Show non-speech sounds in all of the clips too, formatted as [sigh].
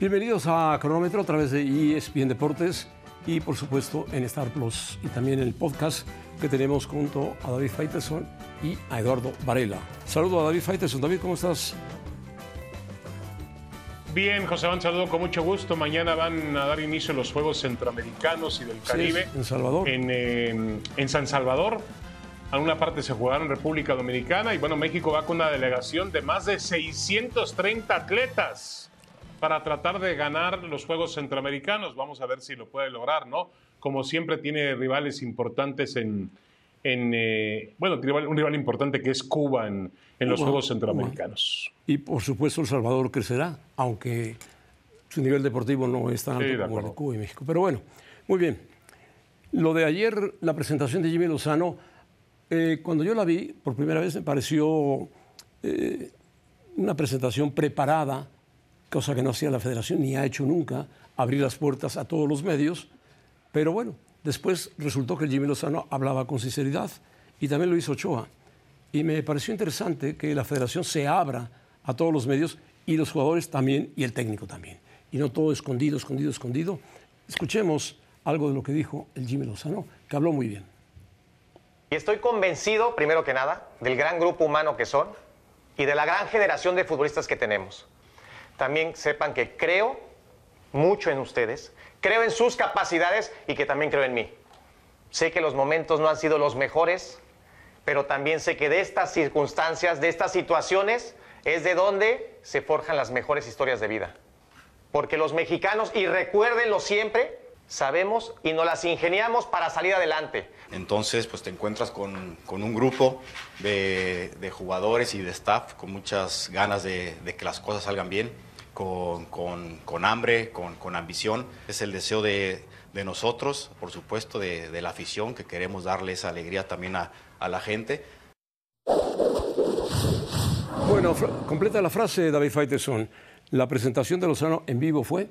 Bienvenidos a Cronómetro a través de ESPN Deportes y por supuesto en Star Plus y también en el podcast que tenemos junto a David Faiteson y a Eduardo Varela. Saludo a David Faiteson. David, ¿cómo estás? Bien, José Juan, saludo con mucho gusto. Mañana van a dar inicio los Juegos Centroamericanos y del Caribe. en Salvador. En, eh, en San Salvador. Alguna parte se jugará en República Dominicana y bueno, México va con una delegación de más de 630 atletas para tratar de ganar los Juegos Centroamericanos. Vamos a ver si lo puede lograr, ¿no? Como siempre tiene rivales importantes en, en eh, bueno, un rival importante que es Cuba en, en los Juegos Centroamericanos. Y por supuesto El Salvador crecerá, aunque su nivel deportivo no es tan alto como el de Cuba y México. Pero bueno, muy bien. Lo de ayer, la presentación de Jimmy Lozano, eh, cuando yo la vi por primera vez me pareció eh, una presentación preparada, cosa que no hacía la federación ni ha hecho nunca, abrir las puertas a todos los medios, pero bueno, después resultó que Jimmy Lozano hablaba con sinceridad y también lo hizo Ochoa. Y me pareció interesante que la federación se abra a todos los medios y los jugadores también y el técnico también. Y no todo escondido, escondido, escondido. Escuchemos algo de lo que dijo el Jimmy Lozano, que habló muy bien. Y estoy convencido, primero que nada, del gran grupo humano que son y de la gran generación de futbolistas que tenemos. También sepan que creo mucho en ustedes, creo en sus capacidades y que también creo en mí. Sé que los momentos no han sido los mejores, pero también sé que de estas circunstancias, de estas situaciones, es de donde se forjan las mejores historias de vida. Porque los mexicanos, y recuérdenlo siempre, sabemos y nos las ingeniamos para salir adelante. Entonces, pues te encuentras con, con un grupo de, de, jugadores y de staff con muchas ganas de, de que las cosas salgan bien, con, con, con hambre, con, ambición. Es el deseo de, nosotros, por supuesto, de, la afición, que queremos darle esa alegría también a, a la gente. Bueno, completa la frase, David Faiteson. La presentación de Lozano en vivo fue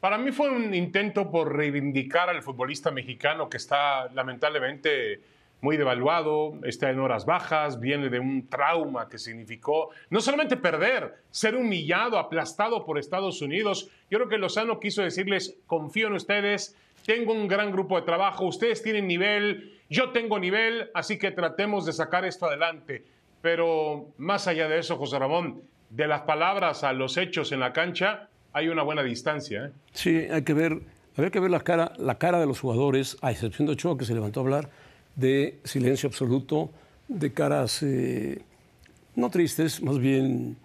para mí fue un intento por reivindicar al futbolista mexicano que está lamentablemente muy devaluado, está en horas bajas, viene de un trauma que significó no solamente perder, ser humillado, aplastado por Estados Unidos. Yo creo que Lozano quiso decirles, confío en ustedes, tengo un gran grupo de trabajo, ustedes tienen nivel, yo tengo nivel, así que tratemos de sacar esto adelante. Pero más allá de eso, José Ramón, de las palabras a los hechos en la cancha, hay una buena distancia. ¿eh? Sí, hay que ver, había que ver la cara, la cara de los jugadores, a excepción de Ochoa, que se levantó a hablar, de silencio absoluto, de caras eh, no tristes, más bien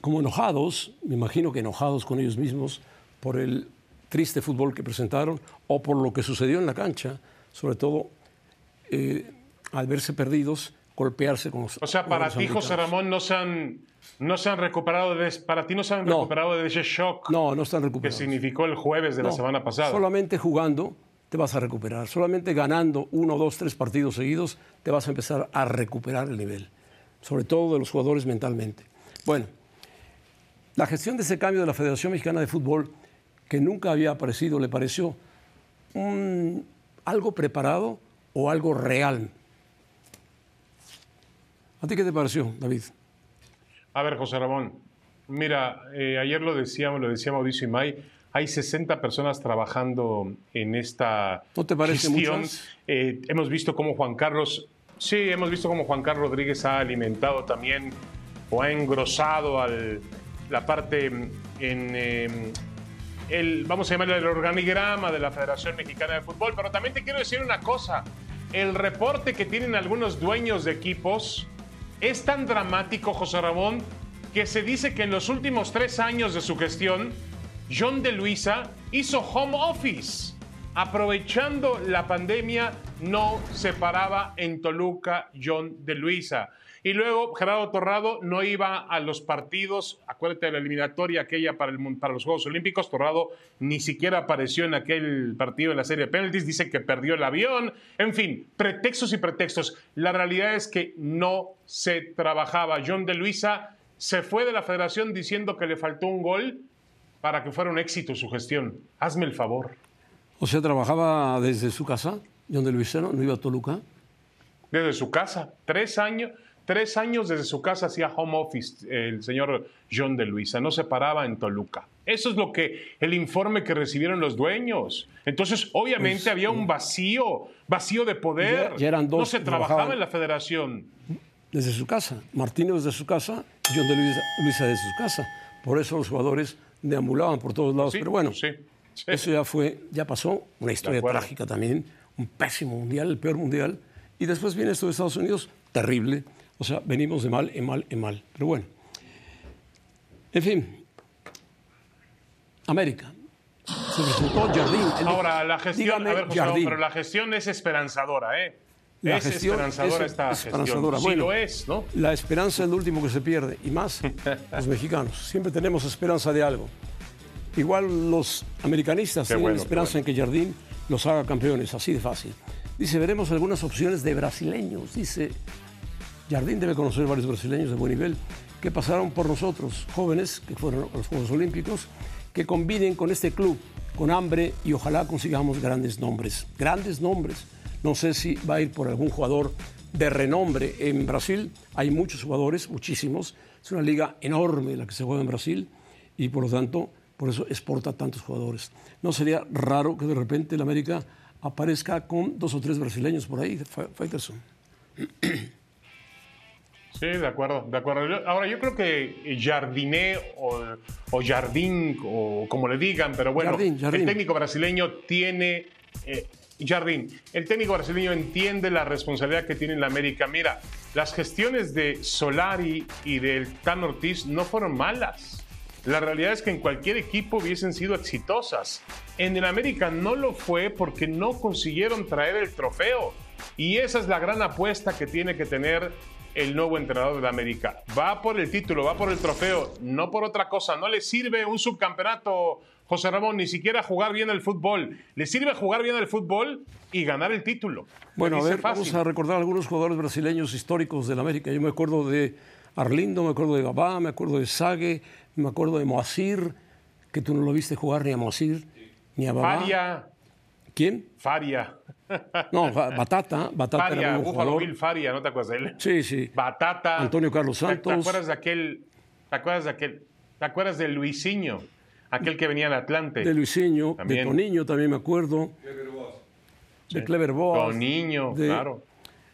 como enojados, me imagino que enojados con ellos mismos por el triste fútbol que presentaron o por lo que sucedió en la cancha, sobre todo eh, al verse perdidos, golpearse con los. O sea, para ti, José Ramón, no se han no se han recuperado de, para ti no se han recuperado de ese shock no, no están recuperados. que significó el jueves de la semana pasada. Solamente jugando te vas a recuperar. Solamente ganando uno, dos, tres partidos seguidos te vas a empezar a recuperar el nivel. Sobre todo de los jugadores mentalmente. Bueno, la gestión de ese cambio de la Federación Mexicana de Fútbol, que nunca había aparecido, ¿le pareció algo preparado o algo real? ¿A ti qué te pareció, David? A ver, José Ramón, mira, eh, ayer lo decíamos, lo decía Mauricio Imay, hay 60 personas trabajando en esta ¿No te parece gestión. Eh, hemos visto cómo Juan Carlos, sí, hemos visto cómo Juan Carlos Rodríguez ha alimentado también o ha engrosado al, la parte en em, el, vamos a llamarle el organigrama de la Federación Mexicana de Fútbol, pero también te quiero decir una cosa, el reporte que tienen algunos dueños de equipos es tan dramático, José Ramón, que se dice que en los últimos tres años de su gestión, John de Luisa hizo home office. Aprovechando la pandemia, no se paraba en Toluca John de Luisa. Y luego Gerardo Torrado no iba a los partidos, acuérdate de la eliminatoria aquella para, el, para los Juegos Olímpicos, Torrado ni siquiera apareció en aquel partido en la serie de penalties, dice que perdió el avión, en fin, pretextos y pretextos. La realidad es que no se trabajaba. John de Luisa se fue de la federación diciendo que le faltó un gol para que fuera un éxito su gestión. Hazme el favor. O sea, trabajaba desde su casa, John de Luisa, no iba a Toluca. Desde su casa, tres años Tres años desde su casa hacía home office el señor John de Luisa, no se paraba en Toluca. Eso es lo que el informe que recibieron los dueños. Entonces, obviamente pues, había un vacío, vacío de poder. eran dos no se trabajaba en la federación. Desde su casa, Martínez desde su casa, John de Luisa, desde su casa. Por eso los jugadores deambulaban por todos lados. Pero bueno, eso ya fue, ya pasó, una historia trágica también, un pésimo mundial, el peor mundial. Y después viene esto de Estados Unidos, terrible. O sea, venimos de mal en mal en mal. Pero bueno. En fin. América. Se resultó Jardín. Ahora, la gestión, a ver, José, pero la gestión es esperanzadora, ¿eh? La es esperanzadora esta esperanzadora. Gestión. Bueno, sí lo es, ¿no? La esperanza es lo último que se pierde. Y más [laughs] los mexicanos. Siempre tenemos esperanza de algo. Igual los americanistas tienen esperanza en que Jardín los haga campeones, así de fácil. Dice, veremos algunas opciones de brasileños. Dice, Jardín debe conocer varios brasileños de buen nivel que pasaron por nosotros, jóvenes que fueron a los Juegos Olímpicos, que combinen con este club, con hambre y ojalá consigamos grandes nombres. Grandes nombres. No sé si va a ir por algún jugador de renombre en Brasil. Hay muchos jugadores, muchísimos. Es una liga enorme la que se juega en Brasil y por lo tanto, por eso exporta tantos jugadores. No sería raro que de repente el América aparezca con dos o tres brasileños por ahí, Faitelson. Sí, de acuerdo, de acuerdo. Ahora, yo creo que Jardiné o, o Jardín, o como le digan, pero bueno, el técnico brasileño tiene... Eh, Jardín, el técnico brasileño entiende la responsabilidad que tiene en la América. Mira, las gestiones de Solari y del Tan Ortiz no fueron malas. La realidad es que en cualquier equipo hubiesen sido exitosas. En el América no lo fue porque no consiguieron traer el trofeo. Y esa es la gran apuesta que tiene que tener el nuevo entrenador de la América. Va por el título, va por el trofeo, no por otra cosa. No le sirve un subcampeonato, José Ramón, ni siquiera jugar bien el fútbol. Le sirve jugar bien el fútbol y ganar el título. Bueno, a ver, vamos a recordar algunos jugadores brasileños históricos de la América. Yo me acuerdo de Arlindo, me acuerdo de Babá, me acuerdo de Sague, me acuerdo de Moacir, que tú no lo viste jugar ni a Moacir ni a Babá. Faria. ¿Quién? Faria. No, Batata. Batata Faria, era Búfalo Bill Faria, ¿no te acuerdas de él? Sí, sí. Batata. Antonio Carlos Santos. ¿Te, acuerdas de aquel? ¿Te acuerdas de aquel? ¿Te acuerdas de Luisinho? Aquel que venía al Atlante. De Luisinho, de Toniño también me acuerdo. Clever Boas. De Clever Boas. Toniño, claro.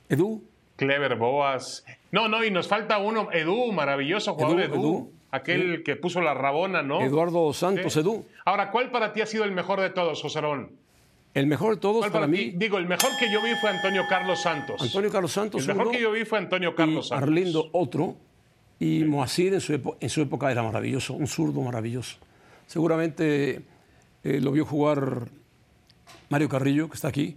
Edu. Clever Boas. No, no, y nos falta uno, Edu, maravilloso jugador Edu. Aquel que puso la rabona, ¿no? Eduardo Santos, Edu. Ahora, ¿cuál para ti ha sido el mejor de todos, José Rón? El mejor de todos para, mí. Digo, el mejor que yo vi fue Antonio Carlos Santos. Antonio Carlos Santos. El mejor que yo vi fue Antonio Carlos Santos. Arlindo otro. Y Moacir en su, en su, época era maravilloso, un zurdo maravilloso. Seguramente eh, lo vio jugar Mario Carrillo, que está aquí,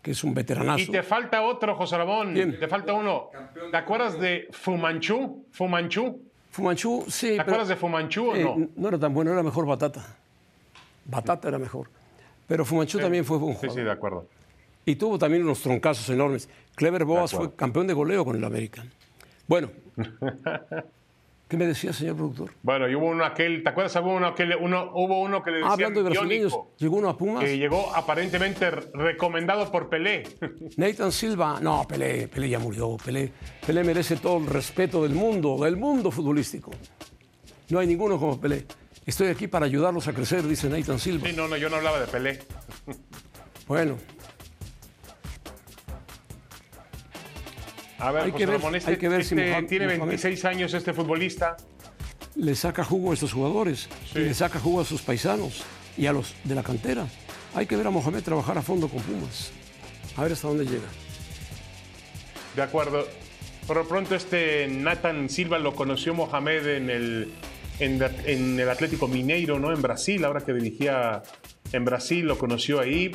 que es un veteranazo. Y te falta otro, José Ramón. ¿Quién? Te falta uno. ¿Te acuerdas de Fumanchu? Fumanchu. Fumanchu, sí. ¿Te acuerdas de Fumanchu o eh, no? No era tan bueno, era mejor Batata. Batata era mejor. Pero Fumanchu también fue un jugador. Sí, sí, de acuerdo. Y tuvo también unos troncazos enormes. Clever Boas fue campeón de goleo con el American. Bueno. [laughs] ¿Qué me decía, señor productor? Bueno, y hubo uno aquel, ¿te acuerdas? Hubo uno, aquel, uno, hubo uno que le decía. hablando de brasileños, llegó uno a Pumas. Que llegó aparentemente recomendado por Pelé. [laughs] Nathan Silva, no, Pelé, Pelé ya murió. Pelé, Pelé merece todo el respeto del mundo, del mundo futbolístico. No hay ninguno como Pelé. Estoy aquí para ayudarlos a crecer, dice Nathan Silva. Sí, no, no, yo no hablaba de Pelé. Bueno. A ver, hay, que ver, este, hay que ver, si este tiene 26 años este futbolista. Le saca jugo a estos jugadores, le saca jugo a sus paisanos y a los de la cantera. Hay que ver a Mohamed trabajar a fondo con Pumas. A ver hasta dónde llega. De acuerdo. Por lo pronto este Nathan Silva lo conoció Mohamed en el en, el Atlético Mineiro, ¿no? En Brasil, ahora que dirigía en Brasil, lo conoció ahí.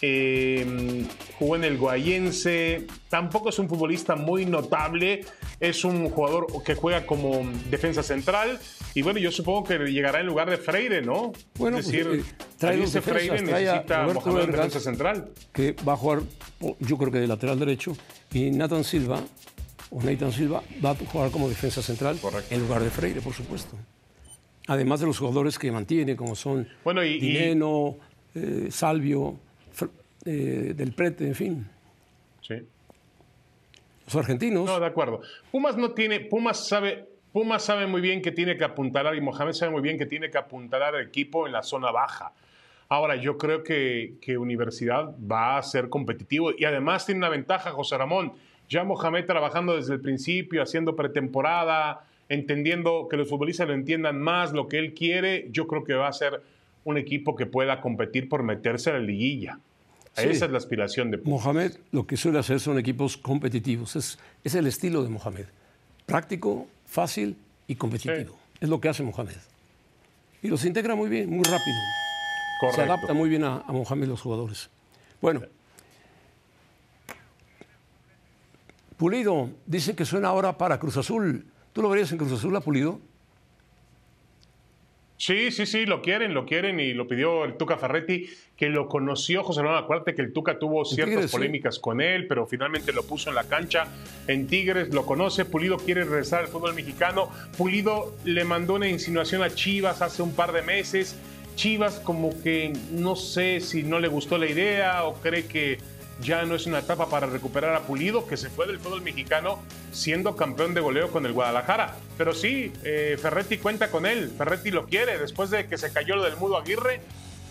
Em, jugó en el Guayense, tampoco es un futbolista muy notable, es un jugador que juega como defensa central y bueno, yo supongo que llegará en lugar de Freire, ¿no? Bueno, es decir, pues, eh, trae Freire necesita Mohamed defensa central. Que va a jugar, yo creo que de lateral derecho, y Nathan Silva, o Nathan Silva, va a jugar como defensa central en lugar de Freire, por supuesto. Además de los jugadores que mantiene, como son bueno, Dineno, eh, Salvio, eh, Del Prete, en fin. Sí. los argentinos. No, de acuerdo. Pumas no tiene, Pumas sabe, Pumas sabe muy bien que tiene que apuntalar y Mohamed sabe muy bien que tiene que apuntalar al equipo en la zona baja. Ahora, yo creo que, que Universidad va a ser competitivo y además tiene una ventaja, José Ramón. Ya Mohamed trabajando desde el principio, haciendo pretemporada, entendiendo que los futbolistas lo entiendan más, lo que él quiere, yo creo que va a ser un equipo que pueda competir por meterse a la liguilla. Esa es la aspiración de Pumas. Mohamed lo que suele hacer son equipos competitivos. Es, es el estilo de Mohamed. Práctico, fácil y competitivo. Es lo que hace Mohamed. Y los integra muy bien, muy rápido. Se adapta muy bien a, a Mohamed los jugadores. Bueno. Pulido, dicen que suena ahora para Cruz Azul. ¿Tú lo verías en Cruz Azul a Pulido? Sí, sí, sí, lo quieren, lo quieren y lo pidió el Tuca Ferretti, que lo conoció José Manuel. Acuérdate que el Tuca tuvo ciertas polémicas con él, pero finalmente lo puso en la cancha. En Tigres lo conoce, Pulido quiere regresar al fútbol mexicano. Pulido le mandó una insinuación a Chivas hace un par de meses. Chivas como que no sé si no le gustó la idea o cree que ya no es una etapa para recuperar a Pulido, que se fue del fútbol mexicano siendo campeón de goleo con el Guadalajara. Pero sí, eh, Ferretti cuenta con él, Ferretti lo quiere, después de que se cayó lo del Mudo Aguirre,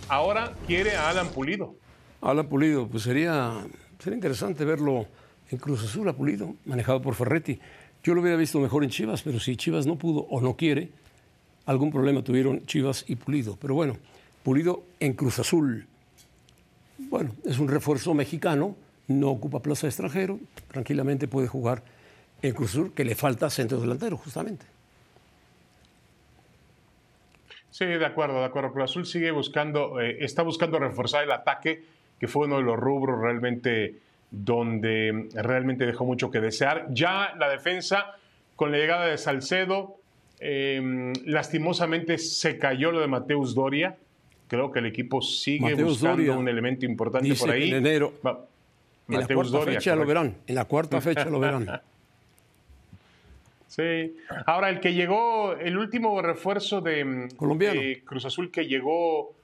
ahora quiere a Alan Pulido. Alan Pulido, pues sería, sería interesante verlo en Cruz Azul, a Pulido, manejado por Ferretti. Yo lo hubiera visto mejor en Chivas, pero si Chivas no pudo o no quiere, algún problema tuvieron Chivas y Pulido. Pero bueno, Pulido en Cruz Azul bueno, es un refuerzo mexicano, no ocupa plaza extranjero, tranquilamente puede jugar en Cruz Azul, que le falta centro delantero, justamente. Sí, de acuerdo, de acuerdo. Cruz Azul sigue buscando, eh, está buscando reforzar el ataque, que fue uno de los rubros realmente donde realmente dejó mucho que desear. Ya la defensa, con la llegada de Salcedo, eh, lastimosamente se cayó lo de Mateus Doria creo que el equipo sigue buscando un elemento importante por ahí. En enero. en la cuarta fecha lo verán. En la cuarta fecha lo verán. [laughs] Sí. Ahora, el que llegó, el último refuerzo de, Cruz Azul que llegó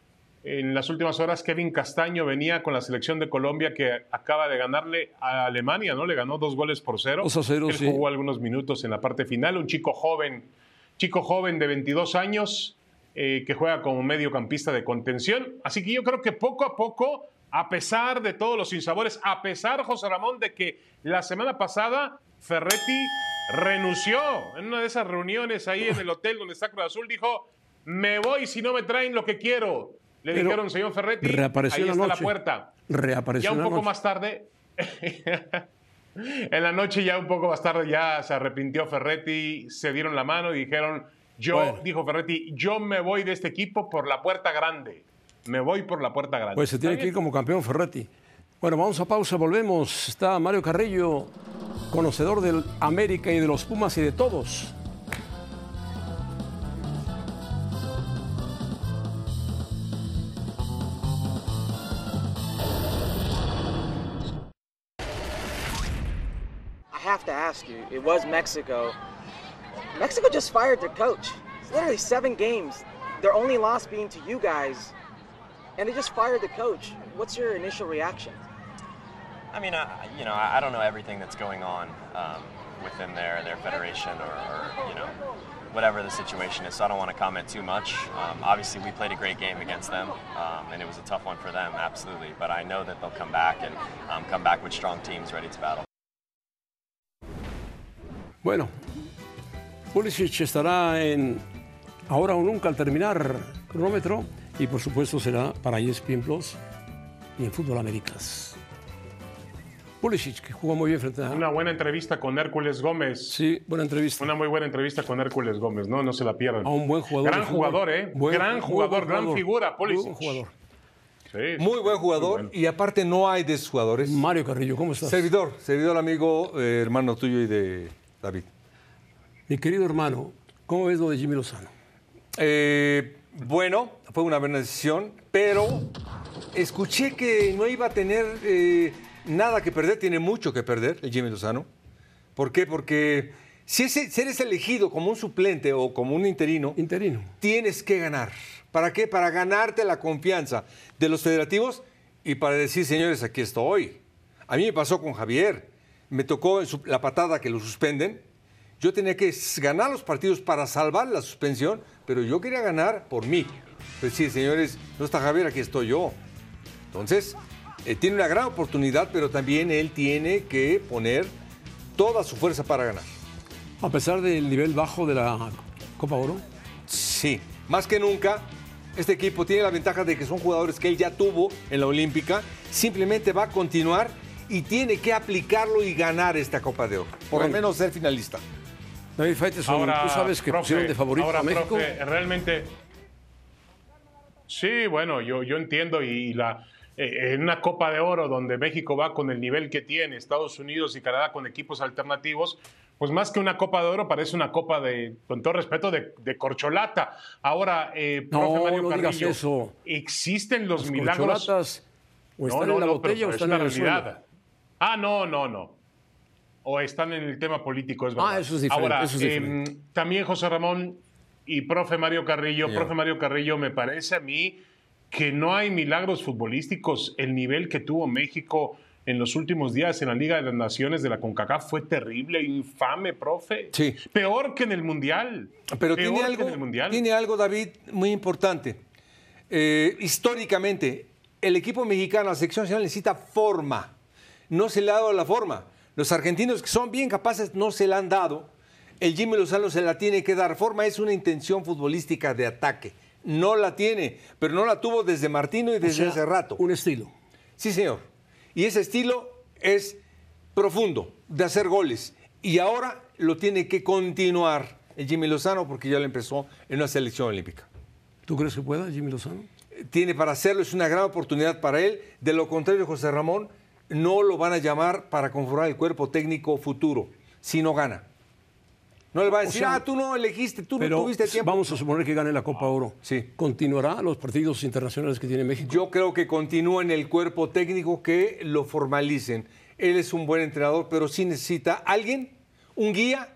en las últimas horas, Kevin Castaño venía con la selección de Colombia que acaba de ganarle a Alemania, ¿no? Le ganó dos goles por cero. Él jugó algunos minutos en la parte final. Un chico joven, chico joven de 22 años eh, que juega como mediocampista de contención. Así que yo creo que poco a poco, a pesar de todos los sinsabores, a pesar, José Ramón, de que la semana pasada Ferretti renunció en una de esas reuniones ahí en el hotel donde está Cruz Azul, dijo, me voy si no me traen lo que quiero. Le dijeron, señor Ferretti, reapareció ahí está la, puerta. Reapareció ya un poco más tarde, [laughs] en la noche ya un poco más tarde ya se arrepintió Ferretti, se dieron la mano y dijeron, yo, dijo Ferretti, yo me voy de este equipo por la puerta grande. Me voy por la puerta grande. Pues se tiene que ir como campeón Ferretti. Bueno, vamos a pausa, volvemos. Está Mario Carrillo, conocedor del América y de los Pumas y de todos. I have to ask you, it was Mexico. Mexico just fired their coach. It's literally seven games. Their only loss being to you guys, and they just fired the coach. What's your initial reaction? I mean, I, you know, I don't know everything that's going on um, within their their federation or, or, you know whatever the situation is. So I don't want to comment too much. Um, obviously, we played a great game against them, um, and it was a tough one for them, absolutely. But I know that they'll come back and um, come back with strong teams ready to battle. Bueno, Pulisic estará en ahora o nunca al terminar cronómetro y por supuesto será para ESPN Plus y en Fútbol Américas. Pulisic, que jugó muy bien frente a... Una buena entrevista con Hércules Gómez. Sí, buena entrevista. Una muy buena entrevista con Hércules Gómez, ¿no? No se la pierdan. A un buen jugador. Gran jugador, ¿eh? gran jugador, gran figura, Pulisic. Buen jugador. Sí, muy buen jugador y aparte no hay de jugadores. Mario Carrillo, ¿cómo estás? Servidor, servidor amigo, eh, hermano tuyo y de David. Mi querido hermano, ¿cómo ves lo de Jimmy Lozano? Eh, bueno, fue una buena decisión, pero escuché que no iba a tener eh, nada que perder, tiene mucho que perder el Jimmy Lozano. ¿Por qué? Porque si, eres elegido como un suplente o como un interino, interino, tienes que ganar. ¿Para qué? Para ganarte la confianza de los federativos y para decir, señores, aquí estoy. A mí me pasó con Javier me tocó la patada que lo suspenden. Yo tenía que ganar los partidos para salvar la suspensión, pero yo quería ganar por mí. Pues sí, señores, no está Javier, aquí estoy yo. Entonces, eh, tiene una gran oportunidad, pero también él tiene que poner toda su fuerza para ganar. A pesar del nivel bajo de la Copa Oro. Sí, más que nunca, este equipo tiene la ventaja de que son jugadores que él ya tuvo en la Olímpica. Simplemente va a continuar y tiene que aplicarlo y ganar esta Copa de Oro. Por lo menos ser finalista. David Faiteson, tú sabes que pusieron de favorito a México. realmente. Sí, bueno, yo, yo entiendo y la. Eh, en una Copa de Oro donde México va con el nivel que tiene, Estados Unidos y Canadá con equipos alternativos, pues más que una Copa de Oro parece una Copa de, con todo respeto, de, corcholata. Ahora, eh, profe Mario Carrillo, eso. ¿existen los milagros? O están en la botella o están en la realidad. Ah, no, no, no. O están en el tema político, es verdad. Ah, eso es diferente. Ahora, eso es diferente. Em, también José Ramón y profe Mario Carrillo, profe Mario Carrillo, me parece a mí que no hay milagros futbolísticos. El nivel que tuvo México en los últimos días en la Liga de las Naciones de la CONCACAF fue terrible, infame, profe. Sí. Peor que en el Mundial. Pero tiene algo, tiene algo, David, muy importante. Eh, históricamente, el equipo mexicano, la sección nacional, necesita forma no se le ha dado la forma. Los argentinos que son bien capaces no se la han dado. El Jimmy Lozano se la tiene que dar. Forma es una intención futbolística de ataque. No la tiene, pero no la tuvo desde Martino y desde hace rato. Un estilo. Sí, señor. Y ese estilo es profundo, de hacer goles. Y ahora lo tiene que continuar el Jimmy Lozano porque ya lo empezó en una selección olímpica. ¿Tú crees que pueda Jimmy Lozano? Tiene para hacerlo, es una gran oportunidad para él. De lo contrario, José Ramón, no lo van a llamar para conformar el cuerpo técnico futuro si no gana. No le va a decir, ah, tú no elegiste, tú no tuviste tiempo. Vamos a suponer que gane la Copa Oro. Sí. ¿Continuará los partidos internacionales que tiene México? Yo creo que continúa en el cuerpo técnico que lo formalicen. Él es un buen entrenador, pero sí necesita alguien, un guía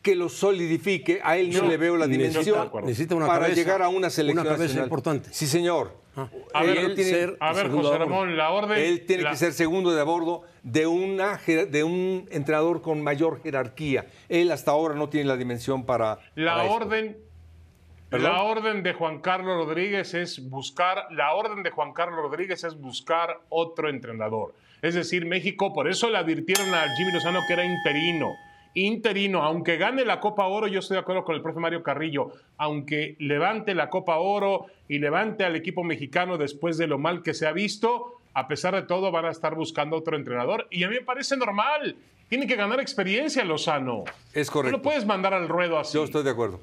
que lo solidifique. A él no le veo la dimensión necesita una para llegar a una selección una cabeza importante. Sí, señor. A, ver, José Ramón, la orden. Él tiene que ser segundo de a bordo de, una, de un entrenador con mayor jerarquía. Él hasta ahora no tiene la dimensión para. La orden. La orden de Juan Carlos Rodríguez es buscar, la orden de Juan Carlos Rodríguez es buscar otro entrenador. Es decir, México, por eso le advirtieron a Jimmy Lozano que era interino interino, aunque gane la Copa Oro, yo estoy de acuerdo con el profe Mario Carrillo, aunque levante la Copa Oro y levante al equipo mexicano después de lo mal que se ha visto, a pesar de todo van a estar buscando otro entrenador y a mí me parece normal. Tiene que ganar experiencia Lozano. Es correcto. No lo puedes mandar al ruedo así. Yo estoy de acuerdo.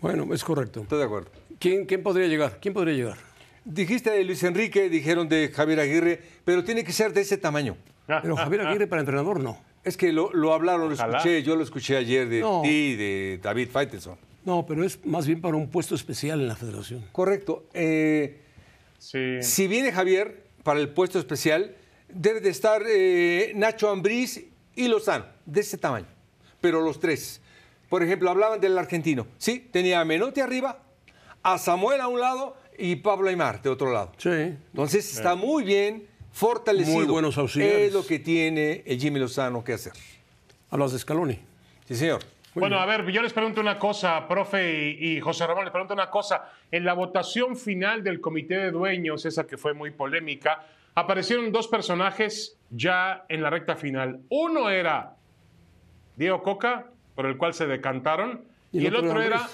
Bueno, es correcto. Estoy de acuerdo. ¿Quién, quién podría llegar? ¿Quién podría llegar? Dijiste de Luis Enrique, dijeron de Javier Aguirre, pero tiene que ser de ese tamaño. Pero Javier Aguirre para entrenador no. Es que lo, hablaron, lo escuché, yo lo escuché ayer de ti, de David Faitelson. No, pero es más bien para un puesto especial en la federación. Correcto. Eh, si viene Javier para el puesto especial, debe de estar eh, Nacho Ambriz y Lozano, de ese tamaño. Pero los tres. Por ejemplo, hablaban del argentino. Sí, tenía a Menotti arriba, a Samuel a un lado y Pablo Aymar de otro lado. Sí. Entonces está muy bien fortalecido. Muy buenos auxiliares. Es lo que tiene el Jimmy Lozano que hacer. Hablas de Scaloni. Sí, señor. bueno, a ver, yo les pregunto una cosa, profe y, José Ramón, les pregunto una cosa. En la votación final del comité de dueños, esa que fue muy polémica, aparecieron dos personajes ya en la recta final. Uno era Diego Coca, por el cual se decantaron, y, el otro, era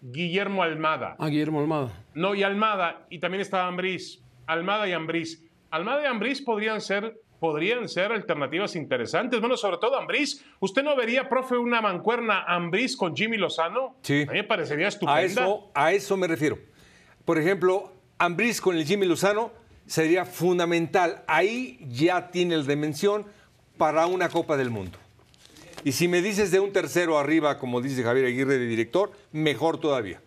Guillermo Almada. Ah, Guillermo Almada. No, y Almada, y también estaba Ambriz. Almada y Ambriz. Almada y Ambriz podrían ser, podrían ser alternativas interesantes. Bueno, sobre todo Ambriz. ¿Usted no vería, profe, una mancuerna Ambriz con Jimmy Lozano? Sí. A mí me parecería estupenda. A eso, a eso me refiero. Por ejemplo, Ambriz con el Jimmy Lozano sería fundamental. Ahí ya tiene la dimensión para una Copa del Mundo. Y si me dices de un tercero arriba, como dice Javier Aguirre de director, mejor todavía.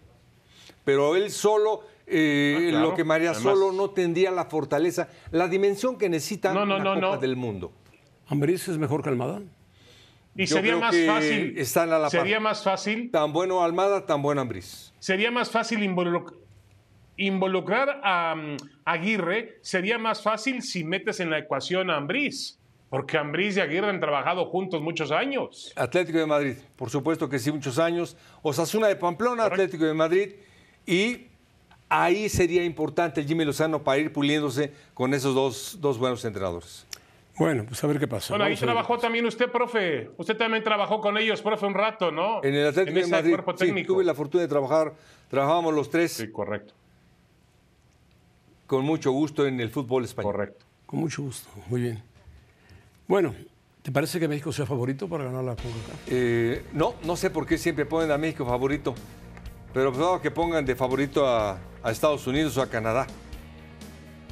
Pero él solo eh, ah, lo que María Solo no tendría la fortaleza, la dimensión que necesita no, no, la Copa del Mundo. ¿Ambriz es mejor que Almada? Y sería más fácil. Están a la sería más fácil. Tan bueno Almada, tan buen Ambriz. Sería más fácil involucrar a mm, Aguirre. Sería más fácil si metes en la ecuación a Ambriz. Porque Ambriz y Aguirre han trabajado juntos muchos años. Atlético de Madrid, por supuesto que sí, muchos años. Osasuna de Pamplona, Atlético de Madrid. Y ahí sería importante el Jimmy Lozano para ir puliéndose con esos dos, dos buenos entrenadores. Bueno, pues a ver qué pasa. Bueno, ahí trabajó también usted, profe. Usted también trabajó con ellos, profe, un rato, ¿no? En el Atlético de Madrid. Sí, tuve la fortuna de trabajar. Trabajábamos los tres. Sí, correcto. Con mucho gusto en el fútbol español. Correcto. Con mucho gusto, muy bien. Bueno, ¿te parece que México sea favorito para ganar la CONCACAF? Eh, no, no sé por qué siempre ponen a México favorito. Pero pues, que pongan de favorito a, a Estados Unidos o a Canadá.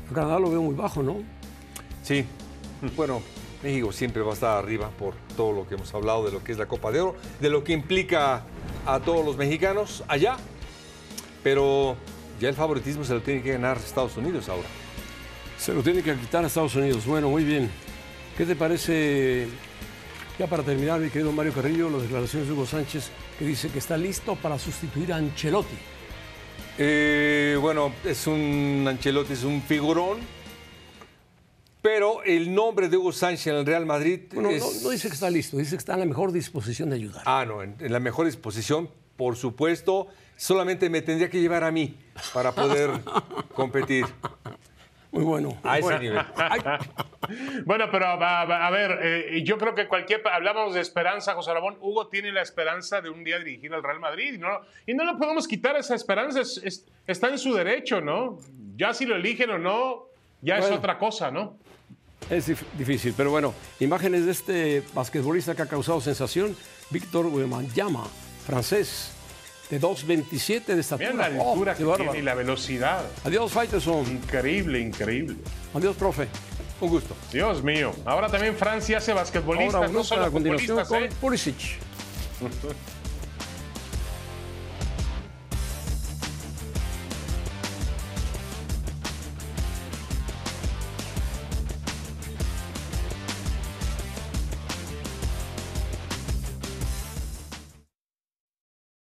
A Canadá lo veo muy bajo, ¿no? Sí, [laughs] bueno, México siempre va a estar arriba por todo lo que hemos hablado de lo que es la Copa de Oro, de lo que implica a todos los mexicanos allá, pero ya el favoritismo se lo tiene que ganar Estados Unidos ahora. Se lo tiene que quitar a Estados Unidos. Bueno, muy bien. ¿Qué te parece, ya para terminar, mi querido Mario Carrillo, las declaraciones de Hugo Sánchez, que dice que está listo para sustituir a Ancelotti? Eh, bueno, es un Ancelotti, es un figurón pero el nombre de Hugo Sánchez en el Real Madrid. no, dice que está listo, dice que está en la mejor disposición de ayudar. Ah, no, en, la mejor disposición, por supuesto. Solamente me tendría que llevar a mí para poder [laughs] competir. Muy bueno. A ese nivel. [laughs] bueno, pero a, ver, eh, yo creo que cualquier. Hablábamos de esperanza, José Ramón. Hugo tiene la esperanza de un día dirigir al Real Madrid. ¿no? Y no le podemos quitar esa esperanza. está en su derecho, ¿no? Ya si lo eligen o no, ya es otra cosa, ¿no? Es difícil, pero bueno, imágenes de este basquetbolista que ha causado sensación, Víctor Wembanyama, francés, de 2.27 de estatura. Mira la altura que tiene y la velocidad. Adiós, Faitelson. Increíble, increíble. Adiós, profe. Un gusto. Dios mío. Ahora también Francia hace basquetbolistas, no solo a continuación con ¿eh? Pulisic. [laughs]